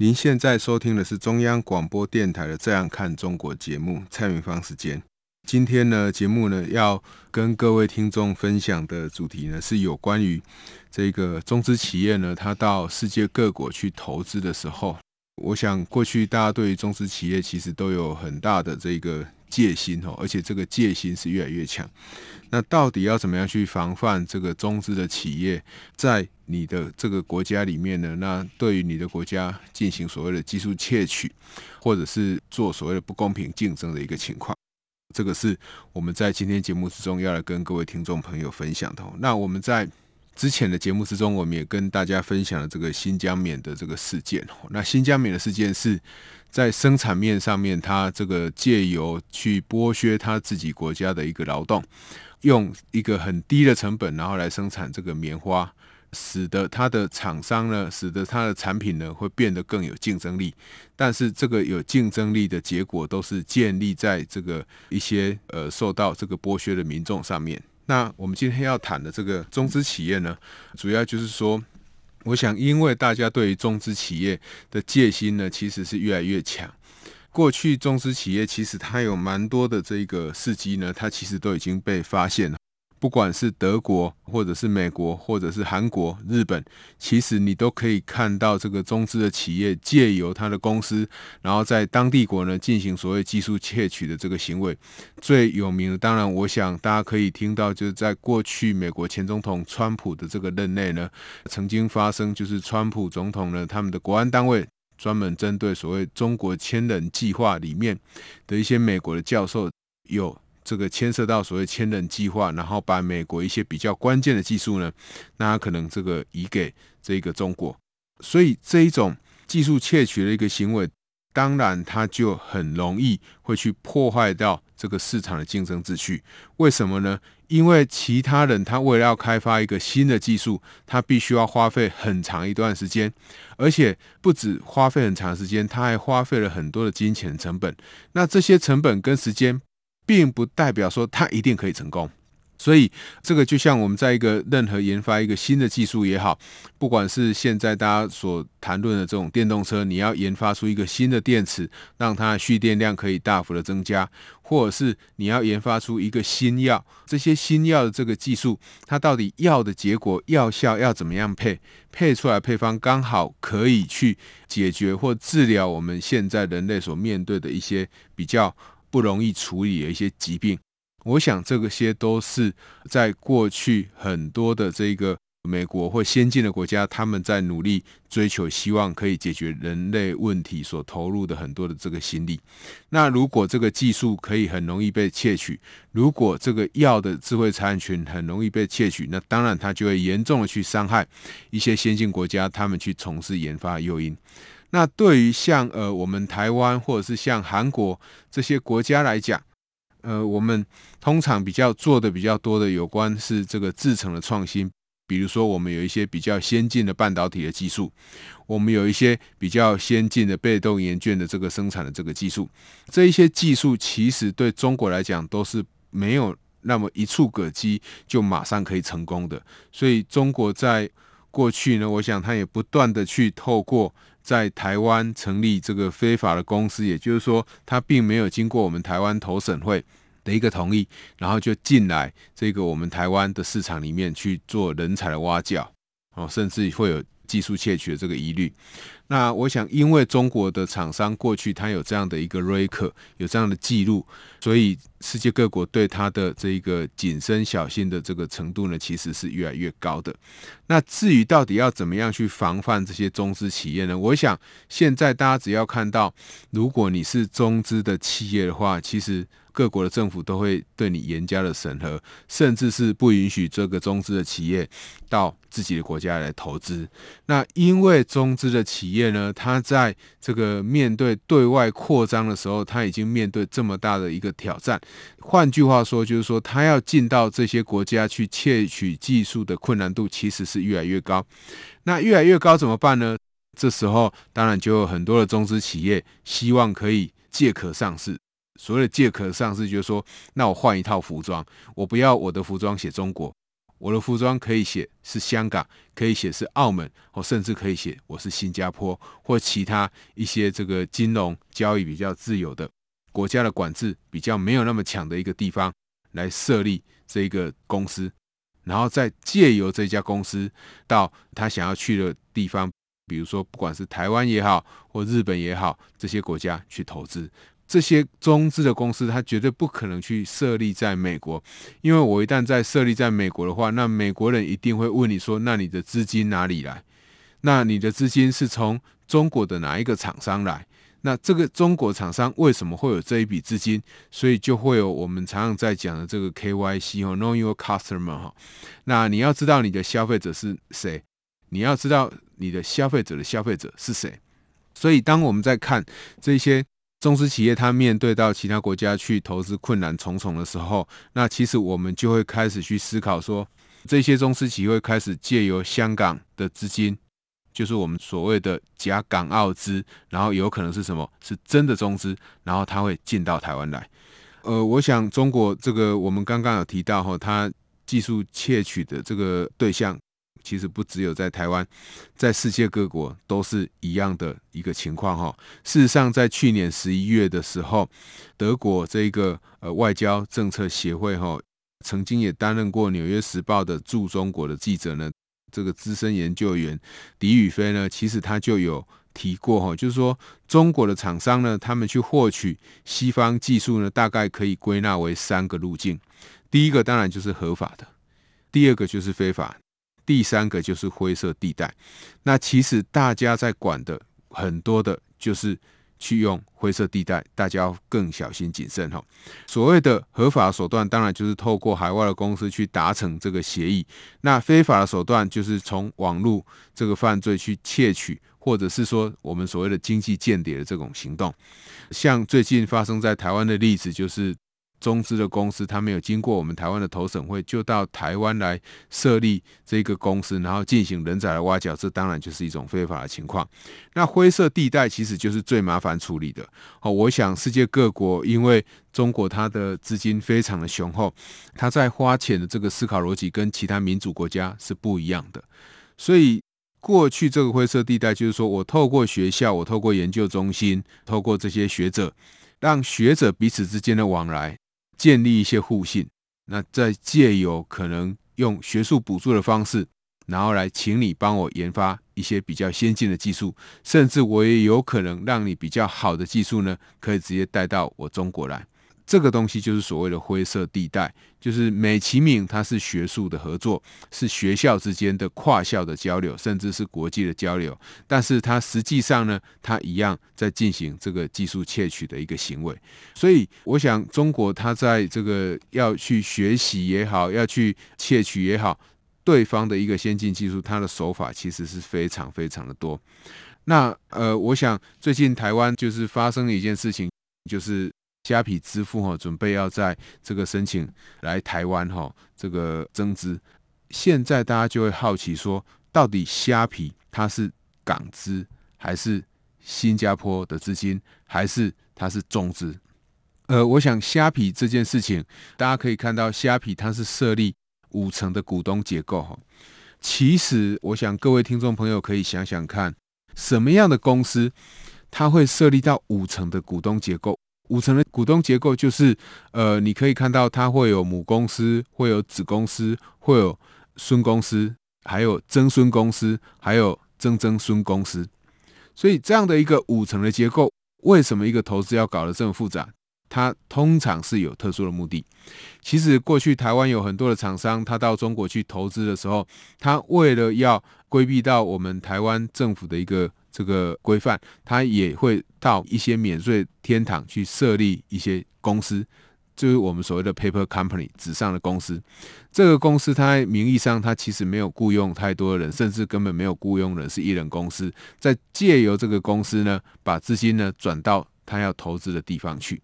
您现在收听的是中央广播电台的《这样看中国》节目，蔡明芳时间。今天呢，节目呢要跟各位听众分享的主题呢，是有关于这个中资企业呢，它到世界各国去投资的时候，我想过去大家对于中资企业其实都有很大的这个戒心哦，而且这个戒心是越来越强。那到底要怎么样去防范这个中资的企业在你的这个国家里面呢？那对于你的国家进行所谓的技术窃取，或者是做所谓的不公平竞争的一个情况，这个是我们在今天节目之中要来跟各位听众朋友分享的。那我们在之前的节目之中，我们也跟大家分享了这个新疆棉的这个事件。那新疆棉的事件是在生产面上面，它这个借由去剥削他自己国家的一个劳动。用一个很低的成本，然后来生产这个棉花，使得它的厂商呢，使得它的产品呢会变得更有竞争力。但是这个有竞争力的结果，都是建立在这个一些呃受到这个剥削的民众上面。那我们今天要谈的这个中资企业呢，主要就是说，我想因为大家对于中资企业的戒心呢，其实是越来越强。过去中资企业其实它有蛮多的这个事迹呢，它其实都已经被发现了。不管是德国，或者是美国，或者是韩国、日本，其实你都可以看到这个中资的企业借由他的公司，然后在当地国呢进行所谓技术窃取的这个行为。最有名的，当然我想大家可以听到，就是在过去美国前总统川普的这个任内呢，曾经发生，就是川普总统呢他们的国安单位。专门针对所谓中国千人计划里面的一些美国的教授，有这个牵涉到所谓千人计划，然后把美国一些比较关键的技术呢，那他可能这个移给这个中国，所以这一种技术窃取的一个行为，当然他就很容易会去破坏掉这个市场的竞争秩序。为什么呢？因为其他人他为了要开发一个新的技术，他必须要花费很长一段时间，而且不止花费很长时间，他还花费了很多的金钱成本。那这些成本跟时间，并不代表说它一定可以成功。所以，这个就像我们在一个任何研发一个新的技术也好，不管是现在大家所谈论的这种电动车，你要研发出一个新的电池，让它蓄电量可以大幅的增加，或者是你要研发出一个新药，这些新药的这个技术，它到底药的结果、药效要怎么样配，配出来配方刚好可以去解决或治疗我们现在人类所面对的一些比较不容易处理的一些疾病。我想，这个些都是在过去很多的这个美国或先进的国家，他们在努力追求，希望可以解决人类问题所投入的很多的这个心力。那如果这个技术可以很容易被窃取，如果这个药的智慧产权很容易被窃取，那当然它就会严重的去伤害一些先进国家，他们去从事研发的诱因。那对于像呃我们台湾或者是像韩国这些国家来讲，呃，我们通常比较做的比较多的有关是这个制程的创新，比如说我们有一些比较先进的半导体的技术，我们有一些比较先进的被动元件的这个生产的这个技术，这一些技术其实对中国来讲都是没有那么一触可及就马上可以成功的，所以中国在过去呢，我想他也不断的去透过。在台湾成立这个非法的公司，也就是说，他并没有经过我们台湾投审会的一个同意，然后就进来这个我们台湾的市场里面去做人才的挖角，哦，甚至会有技术窃取的这个疑虑。那我想，因为中国的厂商过去他有这样的一个 record，有这样的记录，所以世界各国对他的这一个谨慎小心的这个程度呢，其实是越来越高的。那至于到底要怎么样去防范这些中资企业呢？我想现在大家只要看到，如果你是中资的企业的话，其实各国的政府都会对你严加的审核，甚至是不允许这个中资的企业到自己的国家来投资。那因为中资的企业呢，它在这个面对对外扩张的时候，它已经面对这么大的一个挑战。换句话说，就是说他要进到这些国家去窃取技术的困难度其实是越来越高。那越来越高怎么办呢？这时候当然就有很多的中资企业希望可以借壳上市。所谓的借壳上市，就是说，那我换一套服装，我不要我的服装写中国。我的服装可以写是香港，可以写是澳门，或甚至可以写我是新加坡或其他一些这个金融交易比较自由的国家的管制比较没有那么强的一个地方来设立这一个公司，然后再借由这家公司到他想要去的地方，比如说不管是台湾也好或日本也好，这些国家去投资。这些中资的公司，它绝对不可能去设立在美国，因为我一旦在设立在美国的话，那美国人一定会问你说：“那你的资金哪里来？那你的资金是从中国的哪一个厂商来？那这个中国厂商为什么会有这一笔资金？所以就会有我们常常在讲的这个 KYC 哦，Know Your Customer 哈。那你要知道你的消费者是谁，你要知道你的消费者的消费者是谁。所以当我们在看这些。中资企业它面对到其他国家去投资困难重重的时候，那其实我们就会开始去思考说，这些中资企业会开始借由香港的资金，就是我们所谓的假港澳资，然后有可能是什么？是真的中资，然后它会进到台湾来。呃，我想中国这个我们刚刚有提到哈，它技术窃取的这个对象。其实不只有在台湾，在世界各国都是一样的一个情况哈。事实上，在去年十一月的时候，德国这个呃外交政策协会哈，曾经也担任过《纽约时报》的驻中国的记者呢。这个资深研究员狄宇飞呢，其实他就有提过哈，就是说中国的厂商呢，他们去获取西方技术呢，大概可以归纳为三个路径。第一个当然就是合法的，第二个就是非法。第三个就是灰色地带，那其实大家在管的很多的，就是去用灰色地带，大家要更小心谨慎哈。所谓的合法手段，当然就是透过海外的公司去达成这个协议；那非法的手段，就是从网络这个犯罪去窃取，或者是说我们所谓的经济间谍的这种行动。像最近发生在台湾的例子，就是。中资的公司，他没有经过我们台湾的投审会，就到台湾来设立这个公司，然后进行人才的挖角，这当然就是一种非法的情况。那灰色地带其实就是最麻烦处理的。哦，我想世界各国因为中国它的资金非常的雄厚，它在花钱的这个思考逻辑跟其他民主国家是不一样的。所以过去这个灰色地带就是说我透过学校，我透过研究中心，透过这些学者，让学者彼此之间的往来。建立一些互信，那再借有可能用学术补助的方式，然后来请你帮我研发一些比较先进的技术，甚至我也有可能让你比较好的技术呢，可以直接带到我中国来。这个东西就是所谓的灰色地带，就是美其名它是学术的合作，是学校之间的跨校的交流，甚至是国际的交流，但是它实际上呢，它一样在进行这个技术窃取的一个行为。所以，我想中国它在这个要去学习也好，要去窃取也好，对方的一个先进技术，它的手法其实是非常非常的多。那呃，我想最近台湾就是发生了一件事情，就是。虾皮支付哈，准备要在这个申请来台湾哈，这个增资。现在大家就会好奇说，到底虾皮它是港资，还是新加坡的资金，还是它是中资？呃，我想虾皮这件事情，大家可以看到，虾皮它是设立五层的股东结构哈。其实，我想各位听众朋友可以想想看，什么样的公司它会设立到五层的股东结构？五层的股东结构就是，呃，你可以看到它会有母公司，会有子公司，会有孙公司，还有曾孙公司，还有曾曾孙公司。所以这样的一个五层的结构，为什么一个投资要搞得这么复杂？它通常是有特殊的目的。其实过去台湾有很多的厂商，他到中国去投资的时候，他为了要规避到我们台湾政府的一个。这个规范，他也会到一些免税天堂去设立一些公司，就是我们所谓的 paper company 纸上的公司。这个公司它名义上它其实没有雇佣太多的人，甚至根本没有雇佣人，是一人公司。在借由这个公司呢，把资金呢转到他要投资的地方去。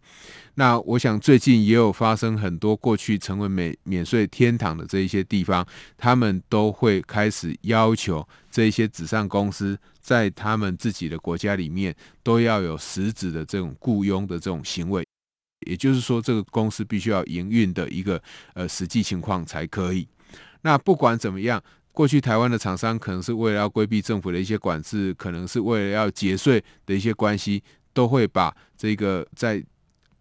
那我想最近也有发生很多过去成为免免税天堂的这一些地方，他们都会开始要求这一些纸上公司在他们自己的国家里面都要有实质的这种雇佣的这种行为，也就是说，这个公司必须要营运的一个呃实际情况才可以。那不管怎么样，过去台湾的厂商可能是为了要规避政府的一些管制，可能是为了要节税的一些关系，都会把这个在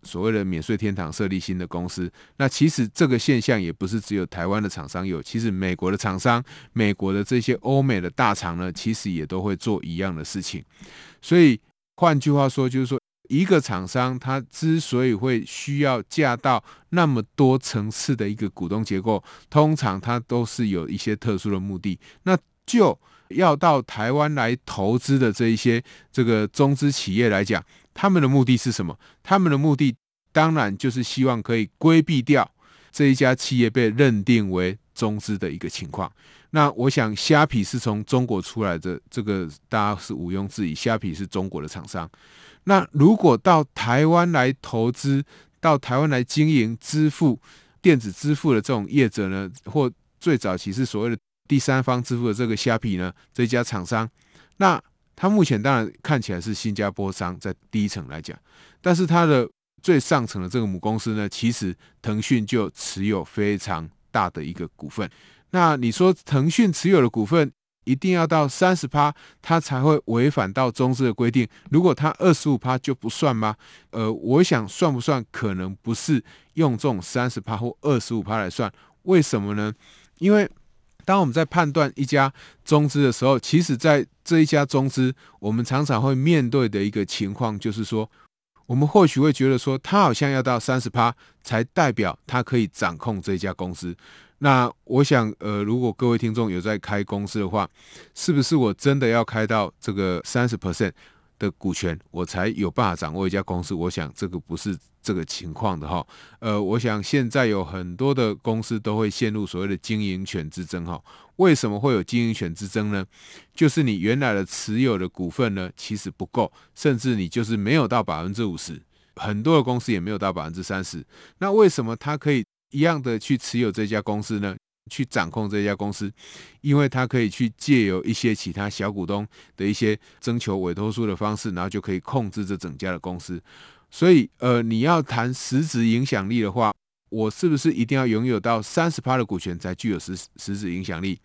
所谓的免税天堂设立新的公司，那其实这个现象也不是只有台湾的厂商有，其实美国的厂商、美国的这些欧美的大厂呢，其实也都会做一样的事情。所以换句话说，就是说一个厂商他之所以会需要架到那么多层次的一个股东结构，通常他都是有一些特殊的目的。那就要到台湾来投资的这一些这个中资企业来讲。他们的目的是什么？他们的目的当然就是希望可以规避掉这一家企业被认定为中资的一个情况。那我想，虾皮是从中国出来的，这个大家是毋庸置疑，虾皮是中国的厂商。那如果到台湾来投资，到台湾来经营支付电子支付的这种业者呢，或最早其实所谓的第三方支付的这个虾皮呢，这家厂商，那。它目前当然看起来是新加坡商，在第一层来讲，但是它的最上层的这个母公司呢，其实腾讯就持有非常大的一个股份。那你说腾讯持有的股份一定要到三十趴，它才会违反到中资的规定？如果它二十五趴就不算吗？呃，我想算不算，可能不是用这种三十趴或二十五趴来算。为什么呢？因为当我们在判断一家中资的时候，其实，在这一家中资，我们常常会面对的一个情况，就是说，我们或许会觉得说，他好像要到三十趴才代表他可以掌控这家公司。那我想，呃，如果各位听众有在开公司的话，是不是我真的要开到这个三十 percent？的股权，我才有办法掌握一家公司。我想这个不是这个情况的哈。呃，我想现在有很多的公司都会陷入所谓的经营权之争哈。为什么会有经营权之争呢？就是你原来的持有的股份呢，其实不够，甚至你就是没有到百分之五十，很多的公司也没有到百分之三十。那为什么他可以一样的去持有这家公司呢？去掌控这家公司，因为他可以去借由一些其他小股东的一些征求委托书的方式，然后就可以控制这整家的公司。所以，呃，你要谈实质影响力的话，我是不是一定要拥有到三十趴的股权才具有实实质影响力？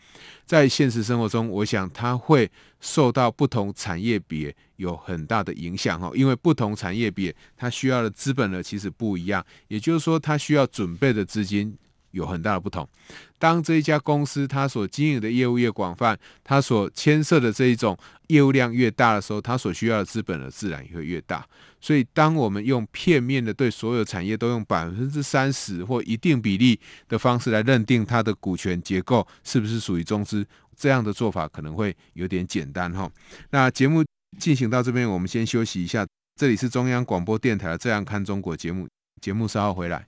在现实生活中，我想它会受到不同产业别有很大的影响哈，因为不同产业别它需要的资本呢其实不一样，也就是说，它需要准备的资金。有很大的不同。当这一家公司它所经营的业务越广泛，它所牵涉的这一种业务量越大的时候，它所需要的资本呢自然也会越大。所以，当我们用片面的对所有产业都用百分之三十或一定比例的方式来认定它的股权结构是不是属于中资，这样的做法可能会有点简单哈。那节目进行到这边，我们先休息一下。这里是中央广播电台的《这样看中国》节目，节目稍后回来。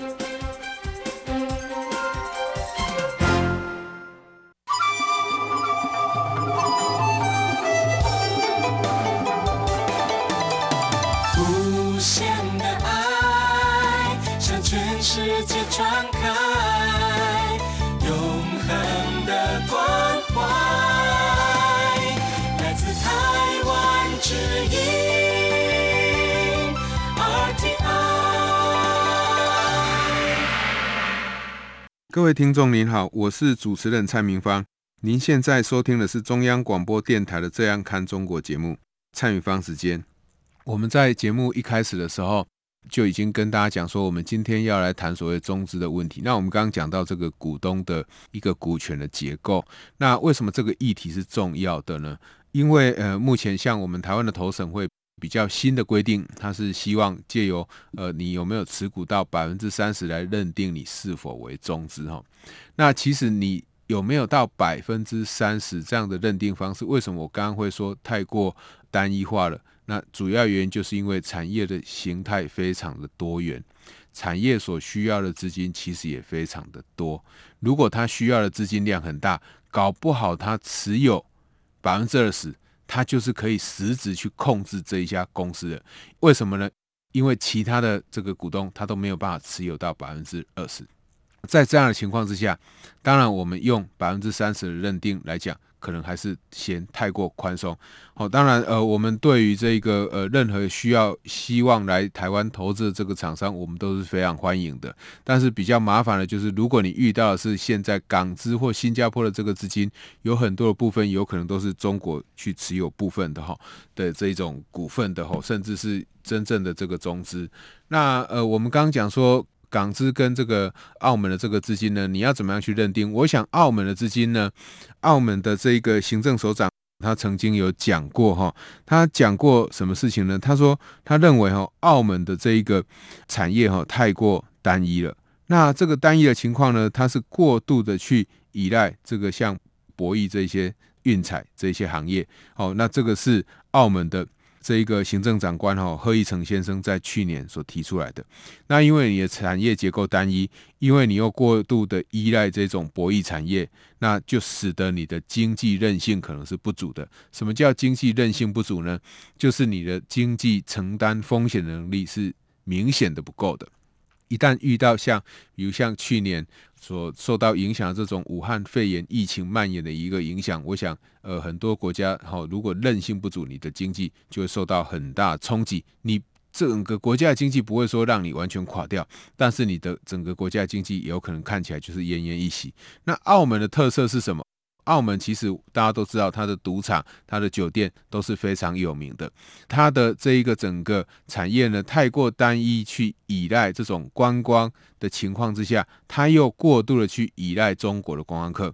各位听众您好，我是主持人蔡明芳。您现在收听的是中央广播电台的《这样看中国》节目，蔡明芳时间。我们在节目一开始的时候就已经跟大家讲说，我们今天要来谈所谓中资的问题。那我们刚刚讲到这个股东的一个股权的结构，那为什么这个议题是重要的呢？因为呃，目前像我们台湾的投审会。比较新的规定，它是希望借由呃你有没有持股到百分之三十来认定你是否为中资哈。那其实你有没有到百分之三十这样的认定方式？为什么我刚刚会说太过单一化了？那主要原因就是因为产业的形态非常的多元，产业所需要的资金其实也非常的多。如果它需要的资金量很大，搞不好它持有百分之二十。他就是可以实质去控制这一家公司的，为什么呢？因为其他的这个股东他都没有办法持有到百分之二十，在这样的情况之下，当然我们用百分之三十的认定来讲。可能还是嫌太过宽松。好，当然，呃，我们对于这个呃任何需要希望来台湾投资的这个厂商，我们都是非常欢迎的。但是比较麻烦的就是，如果你遇到的是现在港资或新加坡的这个资金，有很多的部分有可能都是中国去持有部分的哈的这种股份的哈，甚至是真正的这个中资。那呃，我们刚刚讲说。港资跟这个澳门的这个资金呢，你要怎么样去认定？我想澳门的资金呢，澳门的这个行政首长他曾经有讲过哈，他讲过什么事情呢？他说他认为哈，澳门的这一个产业哈太过单一了。那这个单一的情况呢，它是过度的去依赖这个像博弈这些运彩这些行业。好，那这个是澳门的。这一个行政长官哈贺一成先生在去年所提出来的，那因为你的产业结构单一，因为你又过度的依赖这种博弈产业，那就使得你的经济韧性可能是不足的。什么叫经济韧性不足呢？就是你的经济承担风险能力是明显的不够的。一旦遇到像，比如像去年所受到影响的这种武汉肺炎疫情蔓延的一个影响，我想，呃，很多国家哈，如果韧性不足，你的经济就会受到很大冲击。你整个国家的经济不会说让你完全垮掉，但是你的整个国家经济有可能看起来就是奄奄一息。那澳门的特色是什么？澳门其实大家都知道，它的赌场、它的酒店都是非常有名的。它的这一个整个产业呢，太过单一，去依赖这种观光的情况之下，它又过度的去依赖中国的观光客。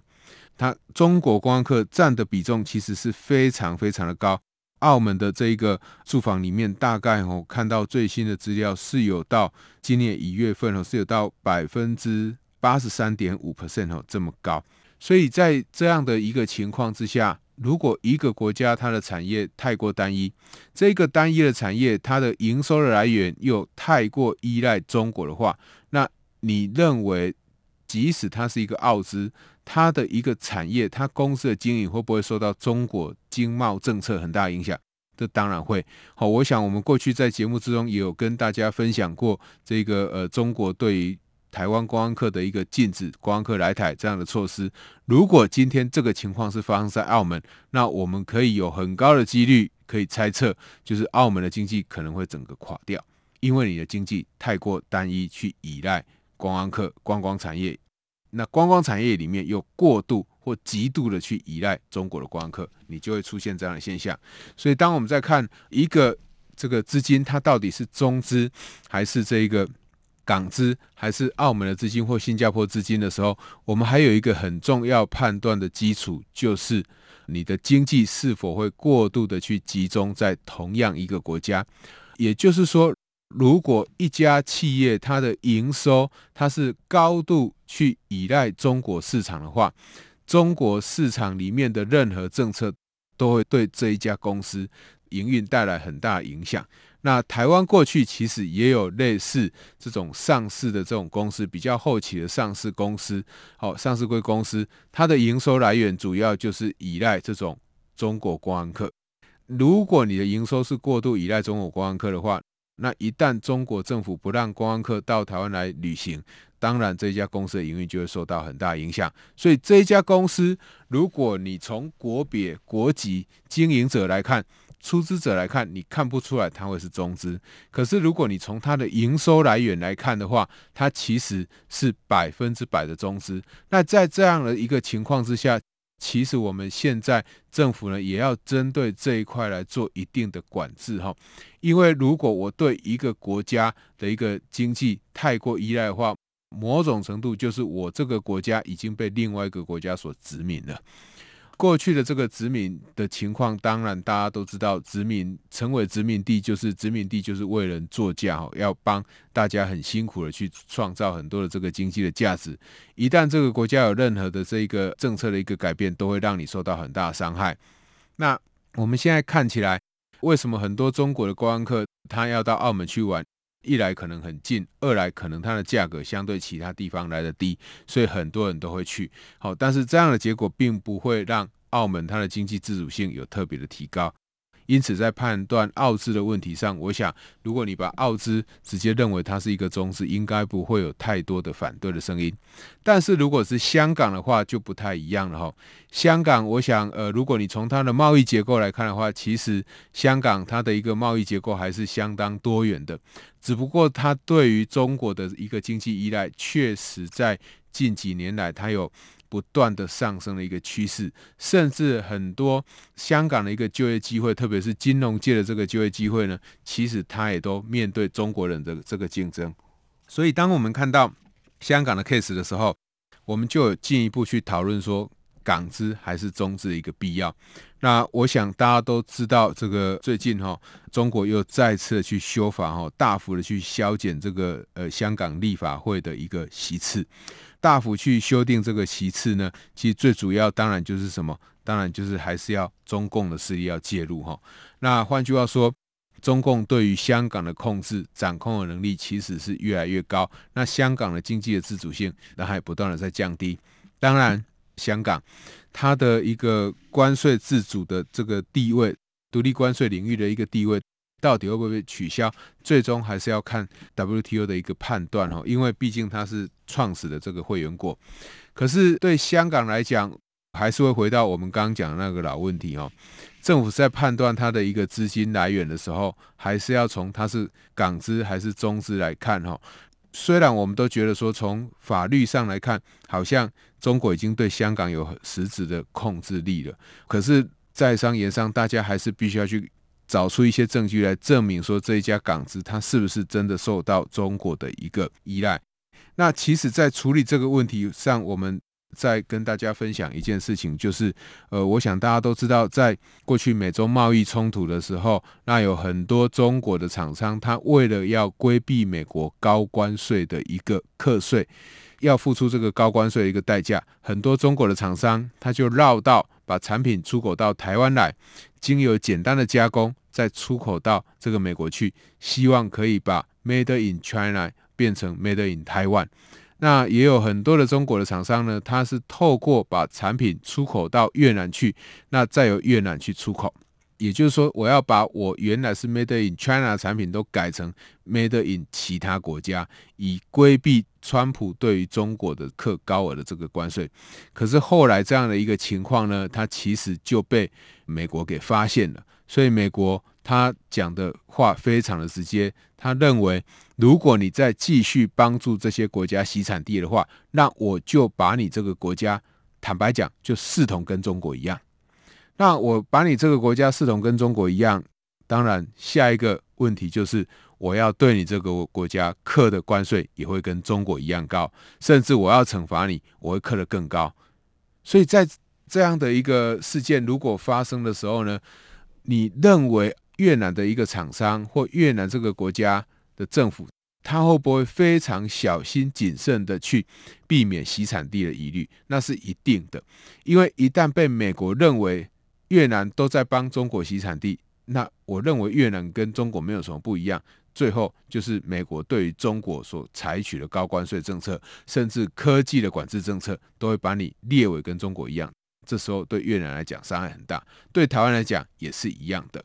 它中国观光客占的比重其实是非常非常的高。澳门的这一个住房里面，大概哦看到最新的资料是有到今年一月份哦是有到百分之八十三点五 percent 哦这么高。所以在这样的一个情况之下，如果一个国家它的产业太过单一，这个单一的产业它的营收的来源又太过依赖中国的话，那你认为，即使它是一个澳资，它的一个产业，它公司的经营会不会受到中国经贸政策很大影响？这当然会。好，我想我们过去在节目之中也有跟大家分享过这个呃，中国对于台湾观光客的一个禁止观光客来台这样的措施，如果今天这个情况是发生在澳门，那我们可以有很高的几率可以猜测，就是澳门的经济可能会整个垮掉，因为你的经济太过单一，去依赖观光客、观光产业，那观光产业里面又过度或极度的去依赖中国的观光客，你就会出现这样的现象。所以，当我们在看一个这个资金，它到底是中资还是这一个？港资还是澳门的资金或新加坡资金的时候，我们还有一个很重要判断的基础，就是你的经济是否会过度的去集中在同样一个国家。也就是说，如果一家企业它的营收它是高度去依赖中国市场的话，中国市场里面的任何政策都会对这一家公司营运带来很大影响。那台湾过去其实也有类似这种上市的这种公司，比较后期的上市公司，好，上市柜公司，它的营收来源主要就是依赖这种中国观光客。如果你的营收是过度依赖中国观光客的话，那一旦中国政府不让观光客到台湾来旅行，当然这家公司的营运就会受到很大影响。所以这一家公司，如果你从国别、国籍、经营者来看，出资者来看，你看不出来它会是中资。可是如果你从它的营收来源来看的话，它其实是百分之百的中资。那在这样的一个情况之下，其实我们现在政府呢，也要针对这一块来做一定的管制哈。因为如果我对一个国家的一个经济太过依赖的话，某种程度就是我这个国家已经被另外一个国家所殖民了。过去的这个殖民的情况，当然大家都知道，殖民成为殖民地就是殖民地就是为人作嫁，要帮大家很辛苦的去创造很多的这个经济的价值。一旦这个国家有任何的这一个政策的一个改变，都会让你受到很大的伤害。那我们现在看起来，为什么很多中国的观光客他要到澳门去玩？一来可能很近，二来可能它的价格相对其他地方来的低，所以很多人都会去。好，但是这样的结果并不会让澳门它的经济自主性有特别的提高。因此，在判断澳资的问题上，我想，如果你把澳资直接认为它是一个中资，应该不会有太多的反对的声音。但是，如果是香港的话，就不太一样了哈。香港，我想，呃，如果你从它的贸易结构来看的话，其实香港它的一个贸易结构还是相当多元的，只不过它对于中国的一个经济依赖，确实在近几年来，它有。不断的上升的一个趋势，甚至很多香港的一个就业机会，特别是金融界的这个就业机会呢，其实它也都面对中国人的这个竞争。所以，当我们看到香港的 case 的时候，我们就有进一步去讨论说，港资还是中资的一个必要。那我想大家都知道，这个最近哈，中国又再次去修法哈，大幅的去削减这个呃香港立法会的一个席次。大幅去修订这个席次呢，其实最主要当然就是什么？当然就是还是要中共的势力要介入哈。那换句话说，中共对于香港的控制、掌控的能力其实是越来越高。那香港的经济的自主性，那还不断的在降低。当然，香港它的一个关税自主的这个地位，独立关税领域的一个地位。到底会不会被取消？最终还是要看 WTO 的一个判断哦，因为毕竟它是创始的这个会员国。可是对香港来讲，还是会回到我们刚刚讲的那个老问题哦。政府在判断它的一个资金来源的时候，还是要从它是港资还是中资来看哈。虽然我们都觉得说，从法律上来看，好像中国已经对香港有实质的控制力了，可是，在商言商，大家还是必须要去。找出一些证据来证明说，这一家港资它是不是真的受到中国的一个依赖？那其实，在处理这个问题上，我们再跟大家分享一件事情，就是呃，我想大家都知道，在过去美中贸易冲突的时候，那有很多中国的厂商，他为了要规避美国高关税的一个课税，要付出这个高关税的一个代价，很多中国的厂商他就绕道把产品出口到台湾来。经由简单的加工，再出口到这个美国去，希望可以把 Made in China 变成 Made in Taiwan。那也有很多的中国的厂商呢，他是透过把产品出口到越南去，那再由越南去出口。也就是说，我要把我原来是 Made in China 的产品都改成 Made in 其他国家，以规避川普对于中国的课高额的这个关税。可是后来这样的一个情况呢，它其实就被美国给发现了。所以美国他讲的话非常的直接，他认为如果你再继续帮助这些国家洗产地的话，那我就把你这个国家，坦白讲，就视同跟中国一样。那我把你这个国家视同跟中国一样，当然下一个问题就是我要对你这个国家课的关税也会跟中国一样高，甚至我要惩罚你，我会课得更高。所以在这样的一个事件如果发生的时候呢，你认为越南的一个厂商或越南这个国家的政府，他会不会非常小心谨慎的去避免洗产地的疑虑？那是一定的，因为一旦被美国认为越南都在帮中国洗产地，那我认为越南跟中国没有什么不一样。最后就是美国对于中国所采取的高关税政策，甚至科技的管制政策，都会把你列为跟中国一样。这时候对越南来讲伤害很大，对台湾来讲也是一样的。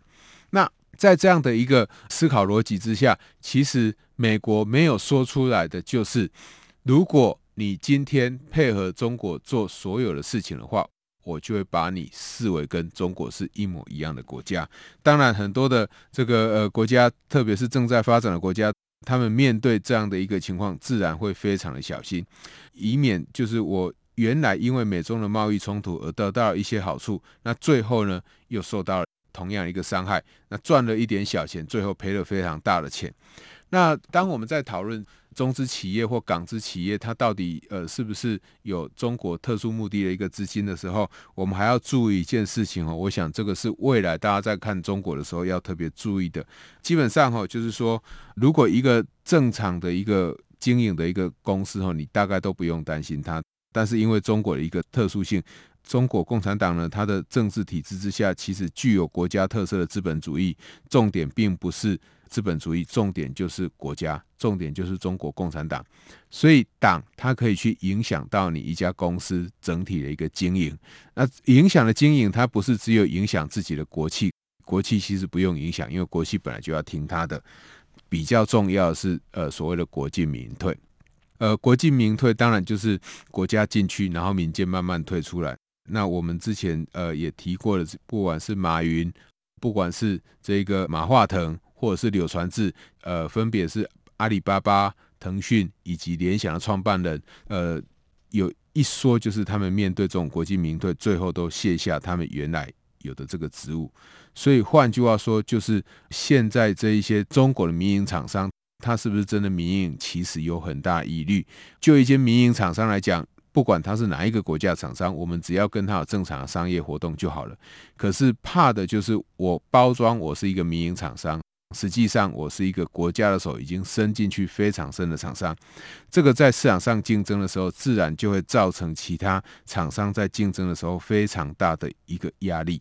那在这样的一个思考逻辑之下，其实美国没有说出来的就是，如果你今天配合中国做所有的事情的话。我就会把你视为跟中国是一模一样的国家。当然，很多的这个呃国家，特别是正在发展的国家，他们面对这样的一个情况，自然会非常的小心，以免就是我原来因为美中的贸易冲突而得到一些好处，那最后呢又受到了同样一个伤害，那赚了一点小钱，最后赔了非常大的钱。那当我们在讨论中资企业或港资企业，它到底呃是不是有中国特殊目的的一个资金的时候，我们还要注意一件事情哦。我想这个是未来大家在看中国的时候要特别注意的。基本上哦，就是说，如果一个正常的一个经营的一个公司哦，你大概都不用担心它。但是因为中国的一个特殊性，中国共产党呢，它的政治体制之下，其实具有国家特色的资本主义，重点并不是。资本主义重点就是国家，重点就是中国共产党，所以党它可以去影响到你一家公司整体的一个经营。那影响的经营，它不是只有影响自己的国企，国企其实不用影响，因为国企本来就要听它的。比较重要是呃所谓的国进民退，呃国进民退当然就是国家进去，然后民间慢慢退出来。那我们之前呃也提过了，不管是马云，不管是这个马化腾。或者是柳传志，呃，分别是阿里巴巴、腾讯以及联想的创办人，呃，有一说就是他们面对这种国际民退，最后都卸下他们原来有的这个职务。所以换句话说，就是现在这一些中国的民营厂商，他是不是真的民营，其实有很大疑虑。就一间民营厂商来讲，不管他是哪一个国家厂商，我们只要跟他有正常的商业活动就好了。可是怕的就是我包装我是一个民营厂商。实际上，我是一个国家的手已经伸进去非常深的厂商，这个在市场上竞争的时候，自然就会造成其他厂商在竞争的时候非常大的一个压力。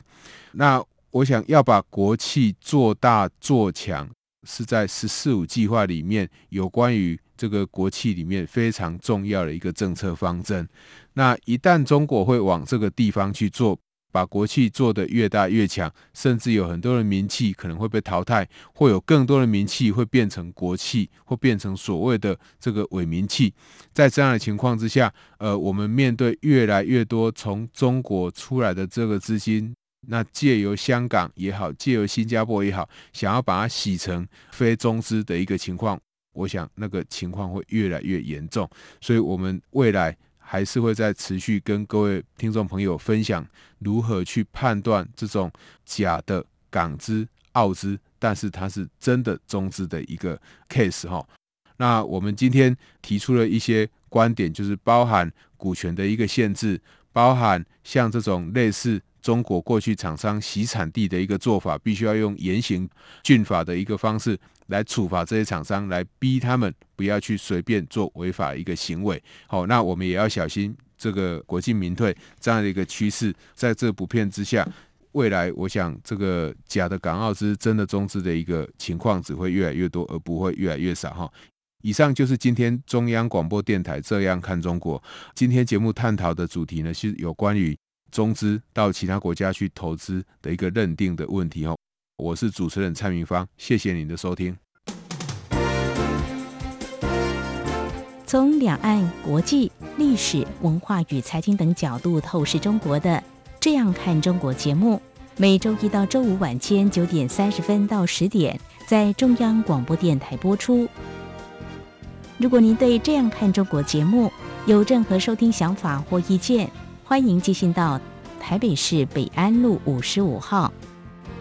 那我想要把国企做大做强，是在“十四五”计划里面有关于这个国企里面非常重要的一个政策方针。那一旦中国会往这个地方去做。把国企做得越大越强，甚至有很多的民企可能会被淘汰，会有更多的民企会变成国企，或变成所谓的这个伪民企。在这样的情况之下，呃，我们面对越来越多从中国出来的这个资金，那借由香港也好，借由新加坡也好，想要把它洗成非中资的一个情况，我想那个情况会越来越严重。所以，我们未来。还是会再持续跟各位听众朋友分享如何去判断这种假的港资、澳资，但是它是真的中资的一个 case 哈。那我们今天提出了一些观点，就是包含股权的一个限制，包含像这种类似。中国过去厂商洗产地的一个做法，必须要用严刑峻法的一个方式来处罚这些厂商，来逼他们不要去随便做违法一个行为。好，那我们也要小心这个国进民退这样的一个趋势，在这不骗之下，未来我想这个假的港澳资、真的中资的一个情况只会越来越多，而不会越来越少。哈，以上就是今天中央广播电台这样看中国。今天节目探讨的主题呢，是有关于。中资到其他国家去投资的一个认定的问题哦，我是主持人蔡明芳，谢谢您的收听。从两岸、国际、历史文化与财经等角度透视中国的《这样看中国》节目，每周一到周五晚间九点三十分到十点在中央广播电台播出。如果您对《这样看中国》节目有任何收听想法或意见，欢迎寄信到台北市北安路五十五号，